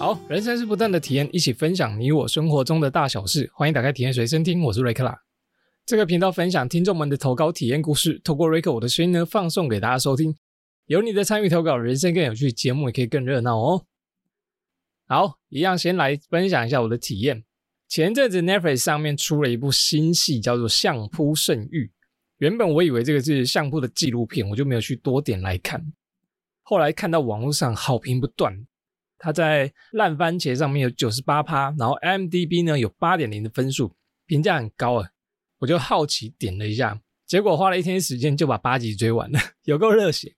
好，人生是不断的体验，一起分享你我生活中的大小事。欢迎打开体验随身听，我是瑞克啦。这个频道分享听众们的投稿体验故事，透过瑞克我的声音呢，放送给大家收听。有你的参与投稿，人生更有趣，节目也可以更热闹哦。好，一样先来分享一下我的体验。前阵子 Netflix 上面出了一部新戏，叫做《相扑圣域》。原本我以为这个是相扑的纪录片，我就没有去多点来看。后来看到网络上好评不断，它在烂番茄上面有九十八趴，然后 M D B 呢有八点零的分数，评价很高啊。我就好奇点了一下，结果花了一天时间就把八集追完了，有够热血。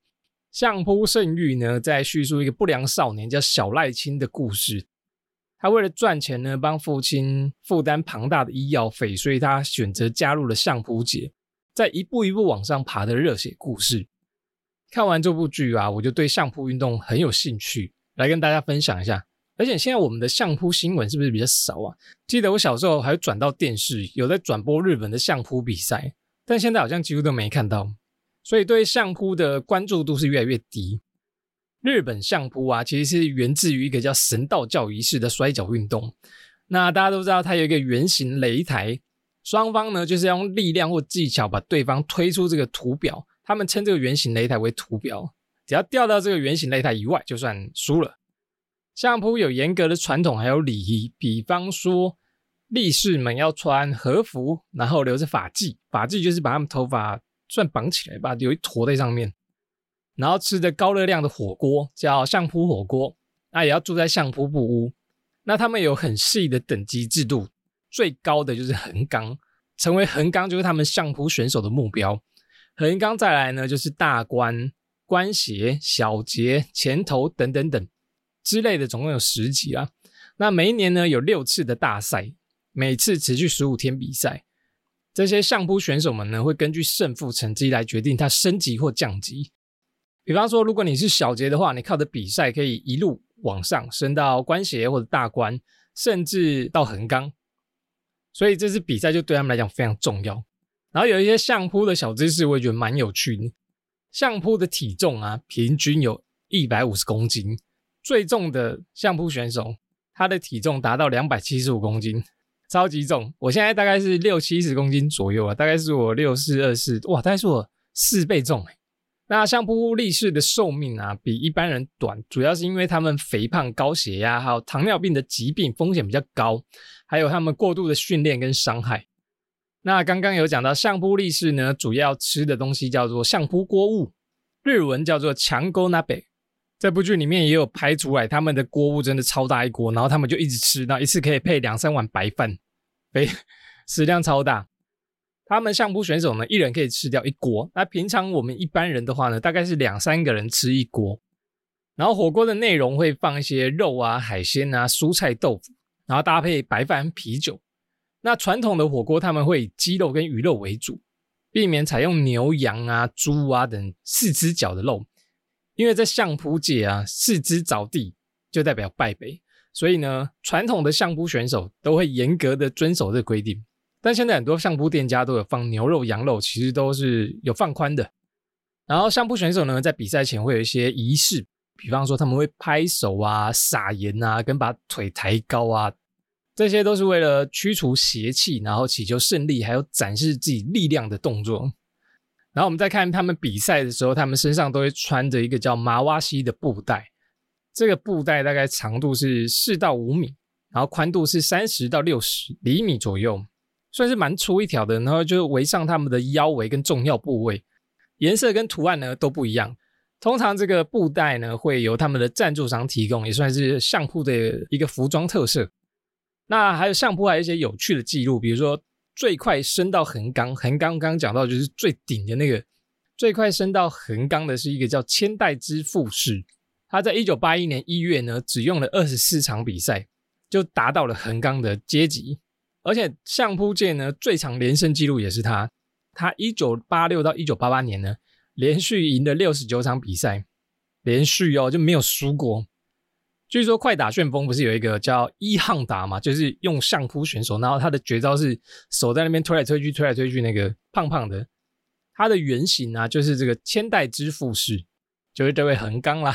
相扑圣域呢，在叙述一个不良少年叫小赖青的故事。他为了赚钱呢，帮父亲负担庞大的医药费，所以他选择加入了相扑界。在一步一步往上爬的热血故事，看完这部剧啊，我就对相扑运动很有兴趣，来跟大家分享一下。而且现在我们的相扑新闻是不是比较少啊？记得我小时候还转到电视，有在转播日本的相扑比赛，但现在好像几乎都没看到，所以对相扑的关注度是越来越低。日本相扑啊，其实是源自于一个叫神道教仪式的摔跤运动。那大家都知道，它有一个圆形擂台。双方呢，就是要用力量或技巧把对方推出这个图表。他们称这个圆形擂台为图表，只要掉到这个圆形擂台以外，就算输了。相扑有严格的传统，还有礼仪。比方说，力士们要穿和服，然后留着发髻，发髻就是把他们头发算绑起来吧，有一坨在上面。然后吃着高热量的火锅，叫相扑火锅。那也要住在相扑布屋。那他们有很细的等级制度。最高的就是横纲，成为横纲就是他们相扑选手的目标。横纲再来呢，就是大关、关斜、小节、前头等等等之类的，总共有十级啊。那每一年呢，有六次的大赛，每次持续十五天比赛。这些相扑选手们呢，会根据胜负成绩来决定他升级或降级。比方说，如果你是小杰的话，你靠着比赛可以一路往上升到关斜或者大关，甚至到横纲。所以这次比赛就对他们来讲非常重要。然后有一些相扑的小知识，我也觉得蛮有趣的。相扑的体重啊，平均有一百五十公斤，最重的相扑选手，他的体重达到两百七十五公斤，超级重。我现在大概是六七十公斤左右啊，大概是我六四二四，哇，大概是我四倍重哎。那相扑力士的寿命啊，比一般人短，主要是因为他们肥胖、高血压还有糖尿病的疾病风险比较高，还有他们过度的训练跟伤害。那刚刚有讲到相扑力士呢，主要吃的东西叫做相扑锅物，日文叫做强锅那贝。这部剧里面也有拍出来，他们的锅物真的超大一锅，然后他们就一直吃，然后一次可以配两三碗白饭，肥食量超大。他们相扑选手呢，一人可以吃掉一锅。那平常我们一般人的话呢，大概是两三个人吃一锅。然后火锅的内容会放一些肉啊、海鲜啊、蔬菜、豆腐，然后搭配白饭、啤酒。那传统的火锅他们会以鸡肉跟鱼肉为主，避免采用牛、羊啊、猪啊等四只脚的肉，因为在相扑界啊，四肢着地就代表败北，所以呢，传统的相扑选手都会严格的遵守这规定。但现在很多相扑店家都有放牛肉、羊肉，其实都是有放宽的。然后相扑选手呢，在比赛前会有一些仪式，比方说他们会拍手啊、撒盐啊、跟把腿抬高啊，这些都是为了驱除邪气，然后祈求胜利，还有展示自己力量的动作。然后我们再看他们比赛的时候，他们身上都会穿着一个叫麻哇西的布袋，这个布袋大概长度是四到五米，然后宽度是三十到六十厘米左右。算是蛮粗一条的，然后就围上他们的腰围跟重要部位，颜色跟图案呢都不一样。通常这个布袋呢会由他们的赞助商提供，也算是相扑的一个服装特色。那还有相扑还有一些有趣的记录，比如说最快升到横纲，横纲刚刚讲到就是最顶的那个，最快升到横纲的是一个叫千代之富士，他在一九八一年一月呢只用了二十四场比赛就达到了横纲的阶级。而且相扑界呢，最长连胜纪录也是他。他一九八六到一九八八年呢，连续赢了六十九场比赛，连续哦就没有输过。据说快打旋风不是有一个叫一汉打嘛，就是用相扑选手，然后他的绝招是手在那边推来推去，推来推去，那个胖胖的，他的原型啊，就是这个千代之富士，就是这位横纲啦。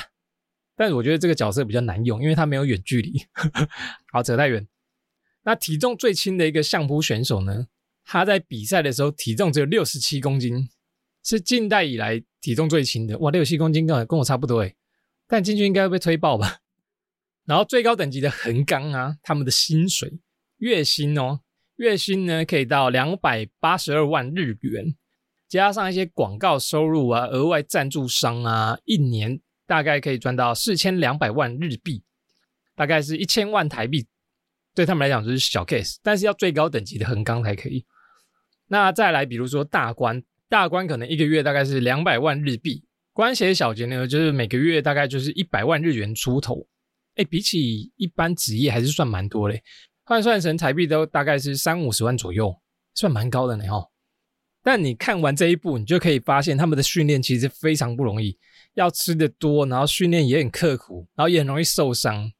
但是我觉得这个角色比较难用，因为他没有远距离。好，扯太远。那体重最轻的一个相扑选手呢？他在比赛的时候体重只有六十七公斤，是近代以来体重最轻的。哇，六十七公斤跟跟我差不多诶，但进去应该会被推爆吧？然后最高等级的横纲啊，他们的薪水月薪哦，月薪呢可以到两百八十二万日元，加上一些广告收入啊、额外赞助商啊，一年大概可以赚到四千两百万日币，大概是一千万台币。对他们来讲就是小 case，但是要最高等级的横纲才可以。那再来，比如说大官，大官可能一个月大概是两百万日币，官衔小节呢，就是每个月大概就是一百万日元出头。哎，比起一般职业还是算蛮多嘞，换算成台币都大概是三五十万左右，算蛮高的呢哈。但你看完这一部，你就可以发现他们的训练其实非常不容易，要吃的多，然后训练也很刻苦，然后也很容易受伤。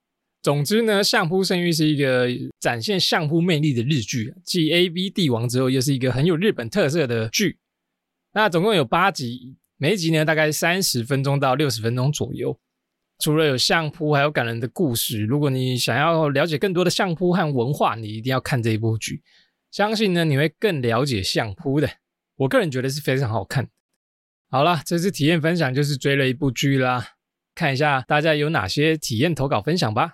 总之呢，《相扑圣域》是一个展现相扑魅力的日剧，继《A B 帝王》之后，又是一个很有日本特色的剧。那总共有八集，每一集呢大概三十分钟到六十分钟左右。除了有相扑，还有感人的故事。如果你想要了解更多的相扑和文化，你一定要看这一部剧。相信呢，你会更了解相扑的。我个人觉得是非常好看。好了，这次体验分享就是追了一部剧啦，看一下大家有哪些体验投稿分享吧。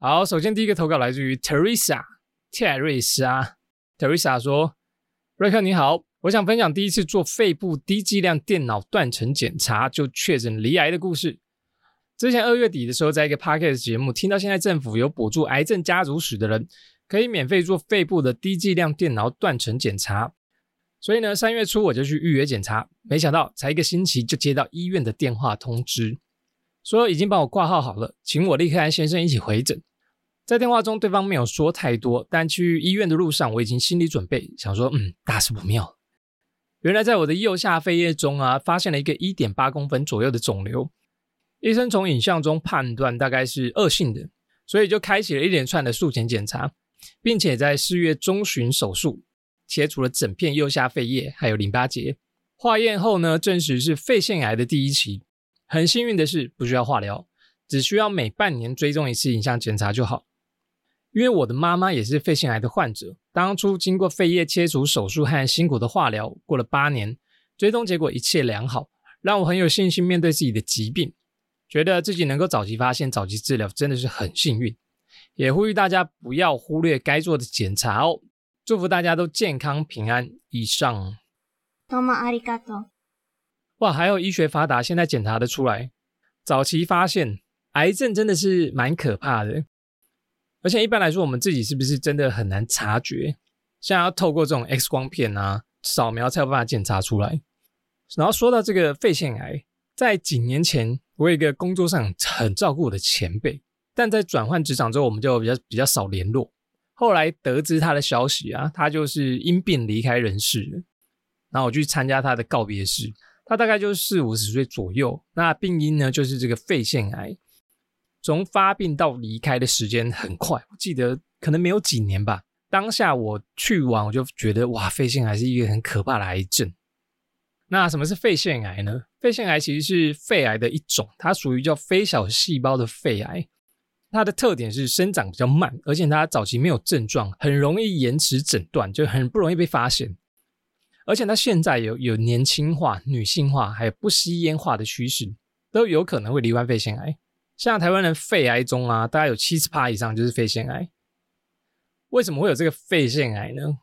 好，首先第一个投稿来自于 Teresa，泰瑞莎。Teresa 说：“瑞克你好，我想分享第一次做肺部低剂量电脑断层检查就确诊罹癌的故事。之前二月底的时候，在一个 podcast 节目听到，现在政府有补助癌症家族史的人可以免费做肺部的低剂量电脑断层检查，所以呢，三月初我就去预约检查，没想到才一个星期就接到医院的电话通知，说已经帮我挂号好了，请我立刻和先生一起回诊。”在电话中，对方没有说太多，但去医院的路上，我已经心理准备，想说，嗯，大事不妙。原来在我的右下肺叶中啊，发现了一个一点八公分左右的肿瘤，医生从影像中判断大概是恶性的，所以就开启了一连串的术前检查，并且在四月中旬手术切除了整片右下肺叶还有淋巴结。化验后呢，证实是肺腺癌的第一期。很幸运的是，不需要化疗，只需要每半年追踪一次影像检查就好。因为我的妈妈也是肺腺癌的患者，当初经过肺叶切除手术和辛苦的化疗，过了八年，追踪结果一切良好，让我很有信心面对自己的疾病，觉得自己能够早期发现、早期治疗，真的是很幸运。也呼吁大家不要忽略该做的检查哦，祝福大家都健康平安。以上。多么阿里嘎多！哇，还有医学发达，现在检查的出来，早期发现癌症真的是蛮可怕的。而且一般来说，我们自己是不是真的很难察觉？像要透过这种 X 光片啊、扫描才有办法检查出来。然后说到这个肺腺癌，在几年前，我有一个工作上很照顾我的前辈，但在转换职场之后，我们就比较比较少联络。后来得知他的消息啊，他就是因病离开人世了。然后我去参加他的告别式，他大概就是四五十岁左右。那病因呢，就是这个肺腺癌。从发病到离开的时间很快，我记得可能没有几年吧。当下我去完，我就觉得哇，肺腺癌是一个很可怕的癌症。那什么是肺腺癌呢？肺腺癌其实是肺癌的一种，它属于叫非小细胞的肺癌。它的特点是生长比较慢，而且它早期没有症状，很容易延迟诊断，就很不容易被发现。而且它现在有有年轻化、女性化，还有不吸烟化的趋势，都有可能会罹患肺腺癌。像台湾人肺癌中啊，大概有七十趴以上就是肺腺癌。为什么会有这个肺腺癌呢？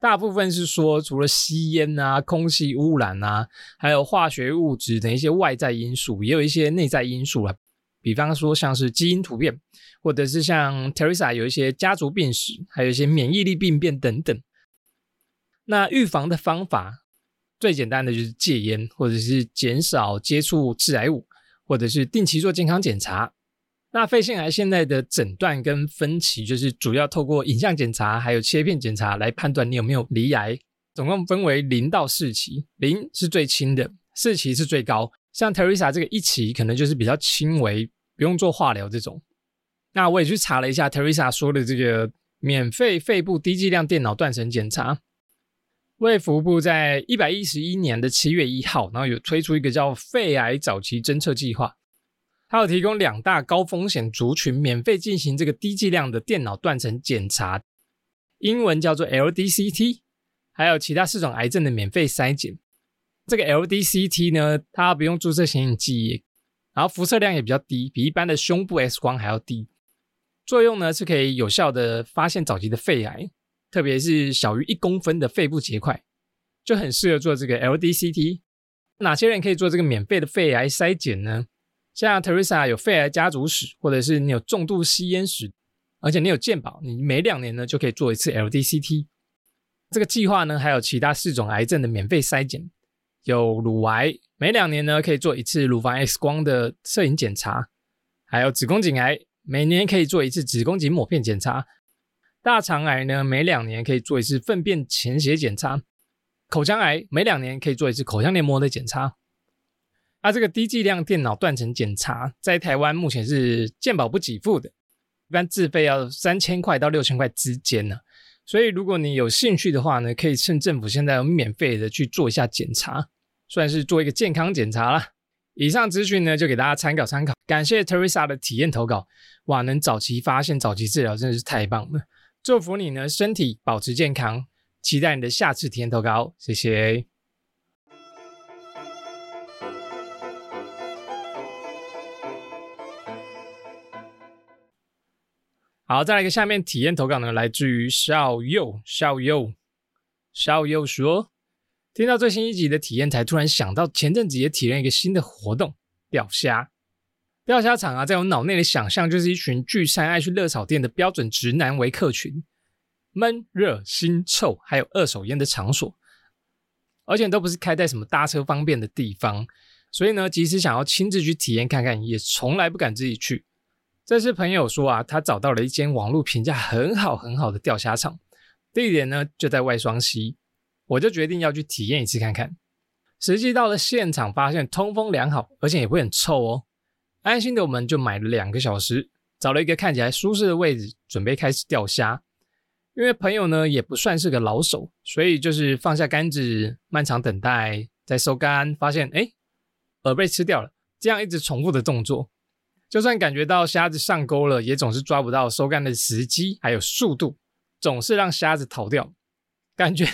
大部分是说，除了吸烟啊、空气污染啊，还有化学物质等一些外在因素，也有一些内在因素了。比方说，像是基因突变，或者是像 Teresa 有一些家族病史，还有一些免疫力病变等等。那预防的方法最简单的就是戒烟，或者是减少接触致癌物。或者是定期做健康检查。那肺腺癌现在的诊断跟分期，就是主要透过影像检查还有切片检查来判断你有没有离癌。总共分为零到四期，零是最轻的，四期是最高。像 Teresa 这个一期可能就是比较轻微，不用做化疗这种。那我也去查了一下 Teresa 说的这个免费肺部低剂量电脑断层检查，卫福部在一百一十一年的七月一号，然后有推出一个叫肺癌早期侦测计划，它有提供两大高风险族群免费进行这个低剂量的电脑断层检查，英文叫做 LDCT，还有其他四种癌症的免费筛检。这个 LDCT 呢，它不用注射显影剂，然后辐射量也比较低，比一般的胸部 X 光还要低。作用呢是可以有效的发现早期的肺癌，特别是小于一公分的肺部结块，就很适合做这个 LDCT。哪些人可以做这个免费的肺癌筛检呢？像 Teresa 有肺癌家族史，或者是你有重度吸烟史，而且你有健保，你每两年呢就可以做一次 LDCT。这个计划呢还有其他四种癌症的免费筛检。有乳癌，每两年呢可以做一次乳房 X 光的摄影检查；还有子宫颈癌，每年可以做一次子宫颈抹片检查；大肠癌呢，每两年可以做一次粪便潜血检查；口腔癌每两年可以做一次口腔黏膜的检查。啊，这个低剂量电脑断层检查在台湾目前是健保不给付的，一般自费要三千块到六千块之间呢。所以，如果你有兴趣的话呢，可以趁政府现在有免费的去做一下检查，算是做一个健康检查啦。以上资讯呢，就给大家参考参考。感谢 Teresa 的体验投稿，哇，能早期发现、早期治疗，真的是太棒了！祝福你呢，身体保持健康，期待你的下次体验投稿，谢谢。好，再来一个下面体验投稿呢，来自于少佑，少佑，少佑说，听到最新一集的体验，才突然想到前阵子也体验一个新的活动——钓虾。钓虾场啊，在我脑内的想象就是一群聚餐爱去热炒店的标准直男为客群，闷热腥臭，还有二手烟的场所，而且都不是开在什么搭车方便的地方，所以呢，即使想要亲自去体验看看，也从来不敢自己去。这是朋友说啊，他找到了一间网络评价很好很好的钓虾场，地点呢就在外双溪，我就决定要去体验一次看看。实际到了现场，发现通风良好，而且也不会很臭哦。安心的我们就买了两个小时，找了一个看起来舒适的位置，准备开始钓虾。因为朋友呢也不算是个老手，所以就是放下杆子，漫长等待，再收竿，发现哎饵被吃掉了，这样一直重复的动作。就算感觉到虾子上钩了，也总是抓不到收竿的时机，还有速度，总是让虾子逃掉。感觉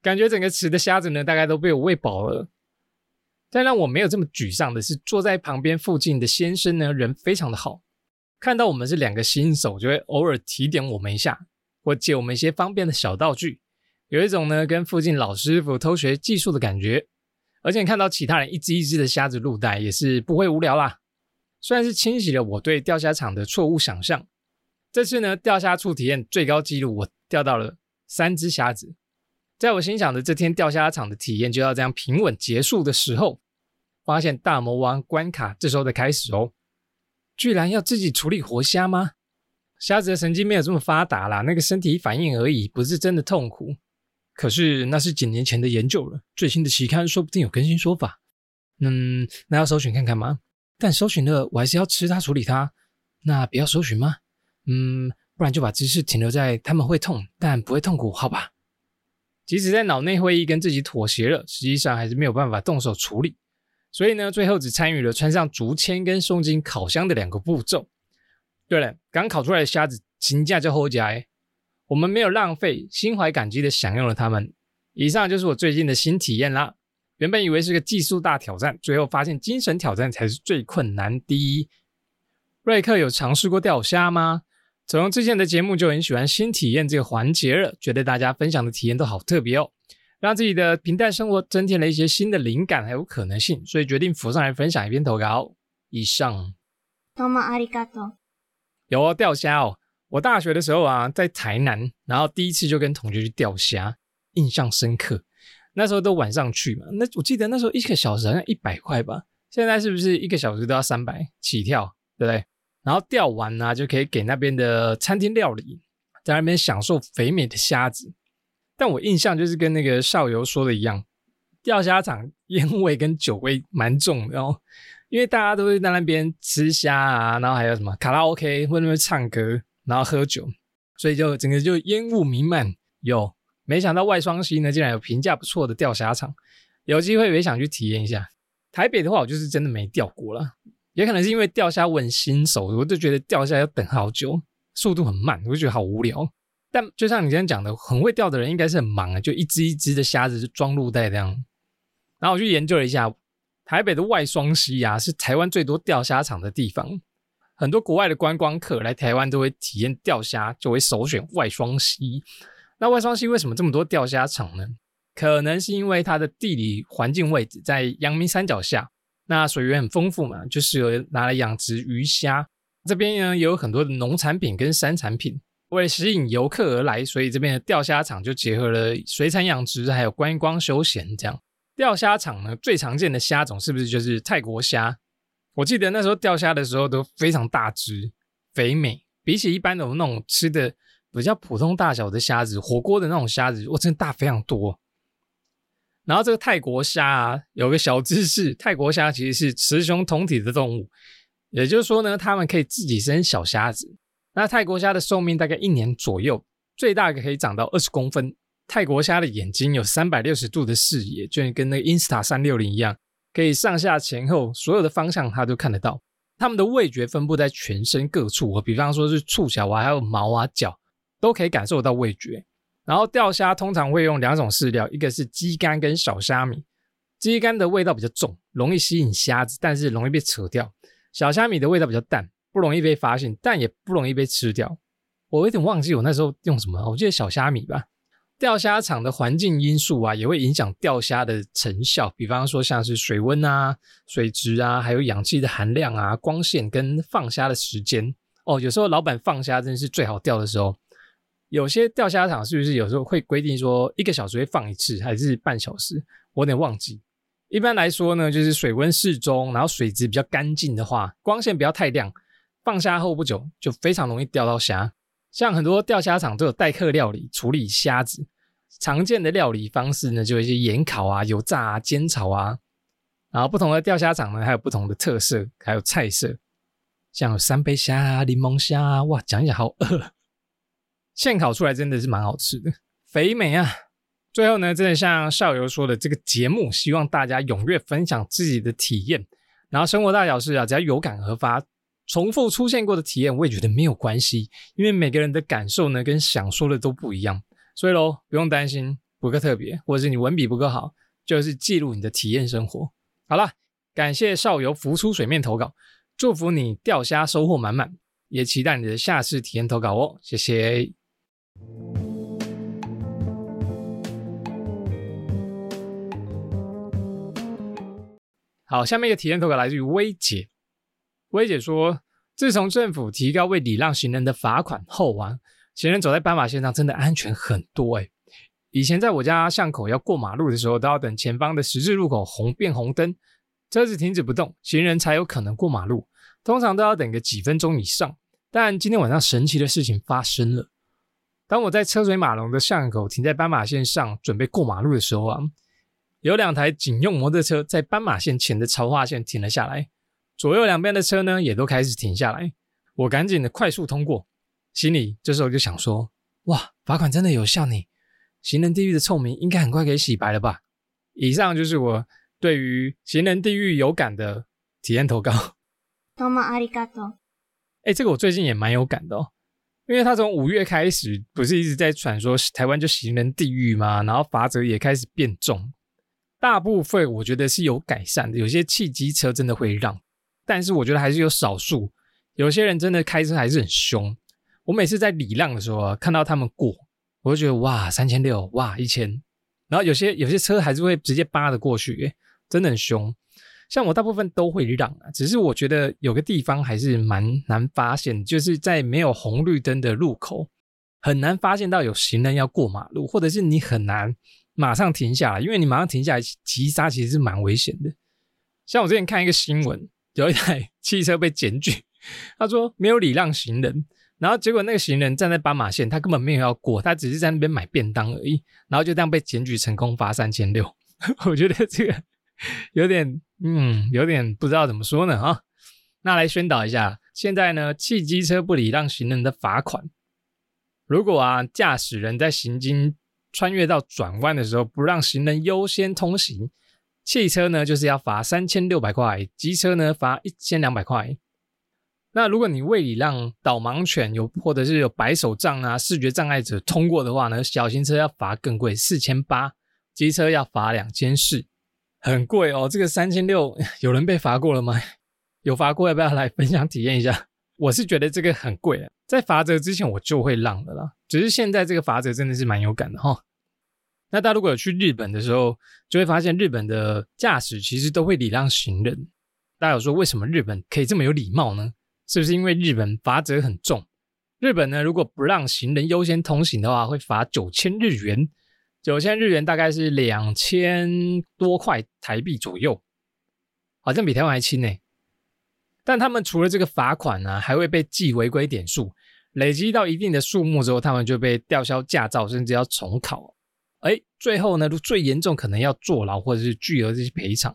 感觉整个池的虾子呢，大概都被我喂饱了。但让我没有这么沮丧的是，坐在旁边附近的先生呢，人非常的好，看到我们是两个新手，就会偶尔提点我们一下，或借我们一些方便的小道具，有一种呢跟附近老师傅偷学技术的感觉。而且看到其他人一只一只的虾子入袋，也是不会无聊啦。虽然是清洗了我对钓虾场的错误想象，这次呢钓虾处体验最高纪录，我钓到了三只虾子。在我心想的这天钓虾场的体验就要这样平稳结束的时候，发现大魔王关卡这时候的开始哦，居然要自己处理活虾吗？虾子的神经没有这么发达啦，那个身体反应而已，不是真的痛苦。可是那是几年前的研究了，最新的期刊说不定有更新说法。嗯，那要搜寻看看吗？但搜寻了，我还是要吃它、处理它。那不要搜寻吗？嗯，不然就把知识停留在他们会痛，但不会痛苦，好吧？即使在脑内会议跟自己妥协了，实际上还是没有办法动手处理。所以呢，最后只参与了穿上竹签跟送进烤箱的两个步骤。对了，刚烤出来的虾子，请假就后加。我们没有浪费，心怀感激的享用了它们。以上就是我最近的新体验啦。原本以为是个技术大挑战，最后发现精神挑战才是最困难的。瑞克有尝试过钓虾吗？从之前的节目就很喜欢新体验这个环节了，觉得大家分享的体验都好特别哦，让自己的平淡生活增添了一些新的灵感还有可能性，所以决定浮上来分享一篇投稿。以上。多么阿里嘎多。有哦，钓虾哦。我大学的时候啊，在台南，然后第一次就跟同学去钓虾，印象深刻。那时候都晚上去嘛，那我记得那时候一个小时好像一百块吧，现在是不是一个小时都要三百起跳，对不对？然后钓完呢，就可以给那边的餐厅料理，在那边享受肥美的虾子。但我印象就是跟那个少游说的一样，钓虾场烟味跟酒味蛮重的哦，因为大家都会在那边吃虾啊，然后还有什么卡拉 OK 会那边唱歌，然后喝酒，所以就整个就烟雾弥漫，有。没想到外双溪呢竟然有评价不错的钓虾场，有机会也想去体验一下。台北的话，我就是真的没钓过了，也可能是因为钓虾我很新手，我就觉得钓虾要等好久，速度很慢，我就觉得好无聊。但就像你今天讲的，很会钓的人应该是很忙啊，就一只一只的虾子就装入袋这样。然后我去研究了一下，台北的外双溪啊，是台湾最多钓虾场的地方。很多国外的观光客来台湾都会体验钓虾，就会首选外双溪。那外双溪为什么这么多钓虾场呢？可能是因为它的地理环境位置在阳明山脚下，那水源很丰富嘛，就适合拿来养殖鱼虾。这边呢也有很多的农产品跟山产品。为了吸引游客而来，所以这边的钓虾场就结合了水产养殖，还有观光休闲。这样钓虾场呢，最常见的虾种是不是就是泰国虾？我记得那时候钓虾的时候都非常大只、肥美，比起一般的我们那种吃的比较普通大小的虾子，火锅的那种虾子，我真的大非常多。然后这个泰国虾啊，有个小知识，泰国虾其实是雌雄同体的动物，也就是说呢，它们可以自己生小虾子。那泰国虾的寿命大概一年左右，最大可以长到二十公分。泰国虾的眼睛有三百六十度的视野，就跟那个 Insta 三六零一样，可以上下前后所有的方向它都看得到。它们的味觉分布在全身各处，比方说是触角啊，还有毛啊、脚，都可以感受到味觉。然后钓虾通常会用两种饲料，一个是鸡肝跟小虾米。鸡肝的味道比较重，容易吸引虾子，但是容易被扯掉。小虾米的味道比较淡。不容易被发现，但也不容易被吃掉。我有点忘记我那时候用什么，我记得小虾米吧。钓虾场的环境因素啊，也会影响钓虾的成效。比方说，像是水温啊、水质啊，还有氧气的含量啊、光线跟放虾的时间。哦，有时候老板放虾真的是最好钓的时候。有些钓虾场是不是有时候会规定说一个小时会放一次，还是半小时？我有点忘记。一般来说呢，就是水温适中，然后水质比较干净的话，光线不要太亮。放虾后不久就非常容易钓到虾，像很多钓虾场都有待客料理处理虾子。常见的料理方式呢，就有一些盐烤啊、油炸啊、煎炒啊。然后不同的钓虾场呢，还有不同的特色，还有菜色，像有三杯虾啊、柠檬虾啊，哇，讲一讲好饿。现烤出来真的是蛮好吃的，肥美啊！最后呢，真的像少游说的，这个节目希望大家踊跃分享自己的体验，然后生活大小事啊，只要有感而发。重复出现过的体验，我也觉得没有关系，因为每个人的感受呢，跟想说的都不一样，所以喽，不用担心不够特别，或者是你文笔不够好，就是记录你的体验生活。好了，感谢少游浮出水面投稿，祝福你钓虾收获满满，也期待你的下次体验投稿哦，谢谢。好，下面一个体验投稿来自于薇姐。薇姐说：“自从政府提高为礼让行人的罚款后啊，行人走在斑马线上真的安全很多哎。以前在我家巷口要过马路的时候，都要等前方的十字路口红变红灯，车子停止不动，行人才有可能过马路。通常都要等个几分钟以上。但今天晚上神奇的事情发生了。当我在车水马龙的巷口停在斑马线上准备过马路的时候啊，有两台警用摩托车在斑马线前的超化线停了下来。”左右两边的车呢，也都开始停下来。我赶紧的快速通过，心里这时候就想说：哇，罚款真的有效呢！行人地狱的臭名应该很快可以洗白了吧？以上就是我对于行人地狱有感的体验投稿。多么阿里嘎多！哎，这个我最近也蛮有感的哦，因为他从五月开始，不是一直在传说台湾就行人地狱吗？然后罚则也开始变重，大部分我觉得是有改善的，有些汽机车真的会让。但是我觉得还是有少数，有些人真的开车还是很凶。我每次在礼让的时候啊，看到他们过，我就觉得哇，三千六，哇，一千。然后有些有些车还是会直接扒着过去，真的很凶。像我大部分都会让啊，只是我觉得有个地方还是蛮难发现，就是在没有红绿灯的路口，很难发现到有行人要过马路，或者是你很难马上停下来，因为你马上停下来急刹其实是蛮危险的。像我之前看一个新闻。有一台 汽车被检举，他说没有礼让行人，然后结果那个行人站在斑马线，他根本没有要过，他只是在那边买便当而已，然后就这样被检举成功，罚三千六。我觉得这个有点，嗯，有点不知道怎么说呢啊。那来宣导一下，现在呢，汽机车不礼让行人的罚款，如果啊驾驶人在行经穿越到转弯的时候不让行人优先通行，汽车呢就是要罚三千六百块，机车呢罚一千两百块。那如果你为礼让导盲犬有或者是有白手杖啊视觉障碍者通过的话呢，小型车要罚更贵，四千八，机车要罚两千四，很贵哦。这个三千六 有人被罚过了吗？有罚过要不要来分享体验一下？我是觉得这个很贵啊，在罚则之前我就会让的啦，只是现在这个罚则真的是蛮有感的哈。那大家如果有去日本的时候，就会发现日本的驾驶其实都会礼让行人。大家有说为什么日本可以这么有礼貌呢？是不是因为日本罚则很重？日本呢，如果不让行人优先通行的话，会罚九千日元。九千日元大概是两千多块台币左右，好像比台湾还轻呢。但他们除了这个罚款呢，还会被记违规点数，累积到一定的数目之后，他们就被吊销驾照，甚至要重考。哎，最后呢，最严重可能要坐牢或者是巨额这些赔偿。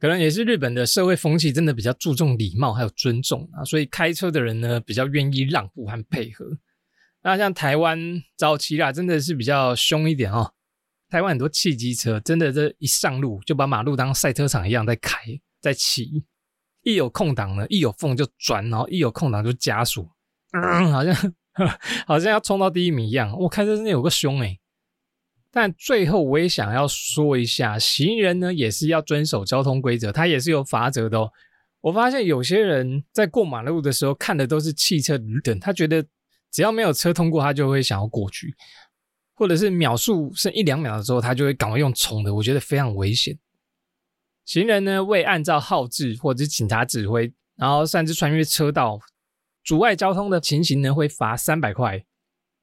可能也是日本的社会风气真的比较注重礼貌还有尊重啊，所以开车的人呢比较愿意让步和配合。那像台湾早期啦，真的是比较凶一点哦。台湾很多汽机车真的这一上路就把马路当赛车场一样在开在骑，一有空档呢，一有缝就转，然后一有空档就加速，嗯，好像 好像要冲到第一名一样。我开车真的有个凶哎。但最后我也想要说一下，行人呢也是要遵守交通规则，他也是有法则的哦。我发现有些人在过马路的时候看的都是汽车绿灯，他觉得只要没有车通过，他就会想要过去，或者是秒数剩一两秒的时候，他就会赶快用冲的，我觉得非常危险。行人呢未按照号志或者是警察指挥，然后擅自穿越车道，阻碍交通的情形呢会罚三百块。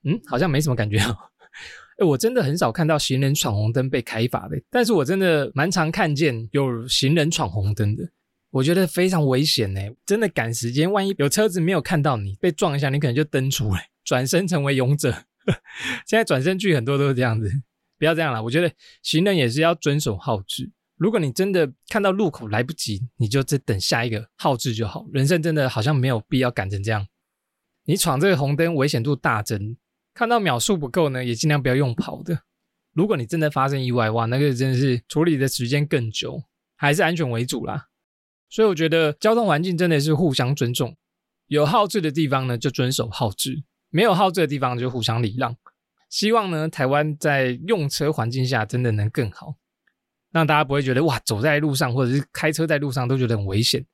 嗯，好像没什么感觉哦。哎，我真的很少看到行人闯红灯被开罚的，但是我真的蛮常看见有行人闯红灯的，我觉得非常危险呢。真的赶时间，万一有车子没有看到你被撞一下，你可能就蹬出来，转身成为勇者。现在转身剧很多都是这样子，不要这样了。我觉得行人也是要遵守号志，如果你真的看到路口来不及，你就再等下一个号志就好。人生真的好像没有必要赶成这样，你闯这个红灯危险度大增。看到秒数不够呢，也尽量不要用跑的。如果你真的发生意外，哇，那个真的是处理的时间更久，还是安全为主啦。所以我觉得交通环境真的是互相尊重，有号志的地方呢就遵守号志，没有号志的地方就互相礼让。希望呢台湾在用车环境下真的能更好，让大家不会觉得哇走在路上或者是开车在路上都觉得很危险，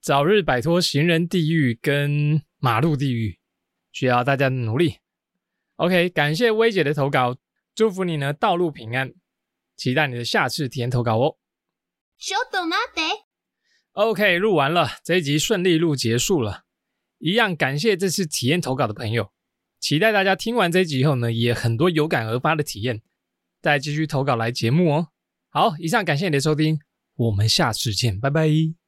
早日摆脱行人地狱跟马路地狱，需要大家的努力。OK，感谢薇姐的投稿，祝福你呢道路平安，期待你的下次体验投稿哦。OK，录完了，这一集顺利录结束了，一样感谢这次体验投稿的朋友，期待大家听完这一集以后呢，也很多有感而发的体验，再继续投稿来节目哦。好，以上感谢你的收听，我们下次见，拜拜。